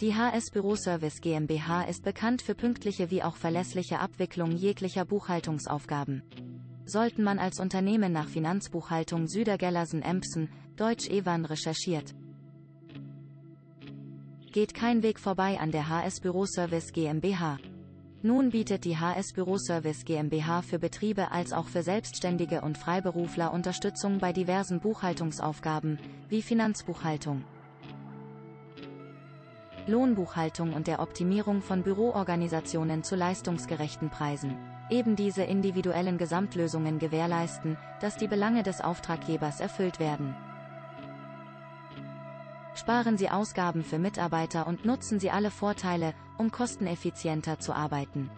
Die HS Büro Service GmbH ist bekannt für pünktliche wie auch verlässliche Abwicklung jeglicher Buchhaltungsaufgaben. Sollten man als Unternehmen nach Finanzbuchhaltung Südergellersen Empsen, Deutsch Ewan recherchiert, geht kein Weg vorbei an der HS Büro Service GmbH. Nun bietet die HS Büro Service GmbH für Betriebe als auch für Selbstständige und Freiberufler Unterstützung bei diversen Buchhaltungsaufgaben, wie Finanzbuchhaltung, Lohnbuchhaltung und der Optimierung von Büroorganisationen zu leistungsgerechten Preisen. Eben diese individuellen Gesamtlösungen gewährleisten, dass die Belange des Auftraggebers erfüllt werden. Sparen Sie Ausgaben für Mitarbeiter und nutzen Sie alle Vorteile, um kosteneffizienter zu arbeiten.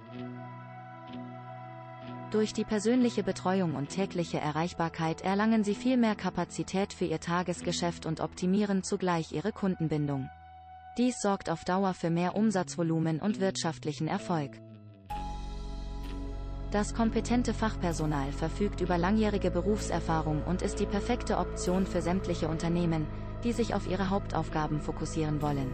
Durch die persönliche Betreuung und tägliche Erreichbarkeit erlangen Sie viel mehr Kapazität für Ihr Tagesgeschäft und optimieren zugleich Ihre Kundenbindung. Dies sorgt auf Dauer für mehr Umsatzvolumen und wirtschaftlichen Erfolg. Das kompetente Fachpersonal verfügt über langjährige Berufserfahrung und ist die perfekte Option für sämtliche Unternehmen, die sich auf ihre Hauptaufgaben fokussieren wollen.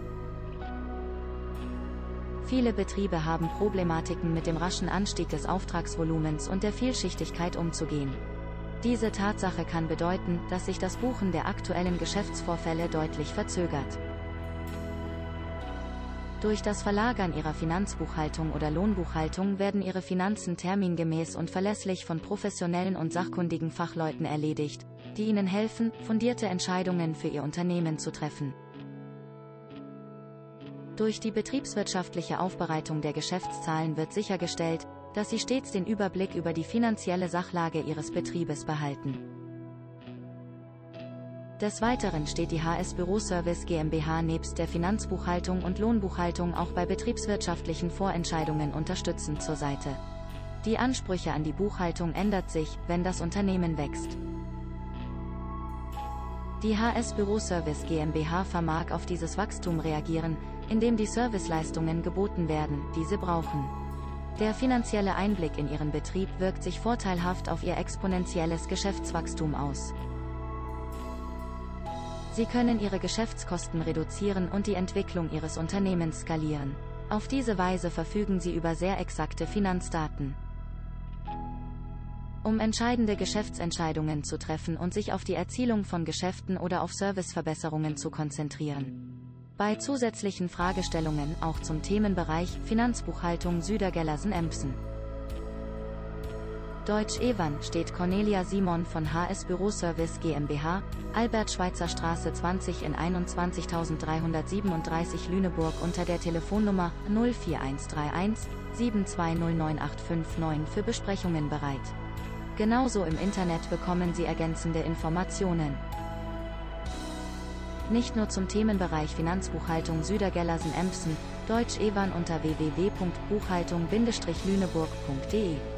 Viele Betriebe haben Problematiken mit dem raschen Anstieg des Auftragsvolumens und der Vielschichtigkeit umzugehen. Diese Tatsache kann bedeuten, dass sich das Buchen der aktuellen Geschäftsvorfälle deutlich verzögert. Durch das Verlagern Ihrer Finanzbuchhaltung oder Lohnbuchhaltung werden Ihre Finanzen termingemäß und verlässlich von professionellen und sachkundigen Fachleuten erledigt, die Ihnen helfen, fundierte Entscheidungen für Ihr Unternehmen zu treffen. Durch die betriebswirtschaftliche Aufbereitung der Geschäftszahlen wird sichergestellt, dass Sie stets den Überblick über die finanzielle Sachlage Ihres Betriebes behalten. Des Weiteren steht die HS Büroservice GmbH nebst der Finanzbuchhaltung und Lohnbuchhaltung auch bei betriebswirtschaftlichen Vorentscheidungen unterstützend zur Seite. Die Ansprüche an die Buchhaltung ändert sich, wenn das Unternehmen wächst. Die HS Büroservice GmbH vermag auf dieses Wachstum reagieren, indem die Serviceleistungen geboten werden, die sie brauchen. Der finanzielle Einblick in ihren Betrieb wirkt sich vorteilhaft auf ihr exponentielles Geschäftswachstum aus. Sie können Ihre Geschäftskosten reduzieren und die Entwicklung Ihres Unternehmens skalieren. Auf diese Weise verfügen Sie über sehr exakte Finanzdaten. Um entscheidende Geschäftsentscheidungen zu treffen und sich auf die Erzielung von Geschäften oder auf Serviceverbesserungen zu konzentrieren. Bei zusätzlichen Fragestellungen auch zum Themenbereich Finanzbuchhaltung Südergellersen-Empsen. Deutsch Ewan steht Cornelia Simon von HS Büroservice GmbH, Albert Schweitzer Straße 20 in 21337 Lüneburg unter der Telefonnummer 04131 7209859 für Besprechungen bereit. Genauso im Internet bekommen Sie ergänzende Informationen. Nicht nur zum Themenbereich Finanzbuchhaltung Südergellersen Empsen, Deutsch Ewan unter www.buchhaltung-lüneburg.de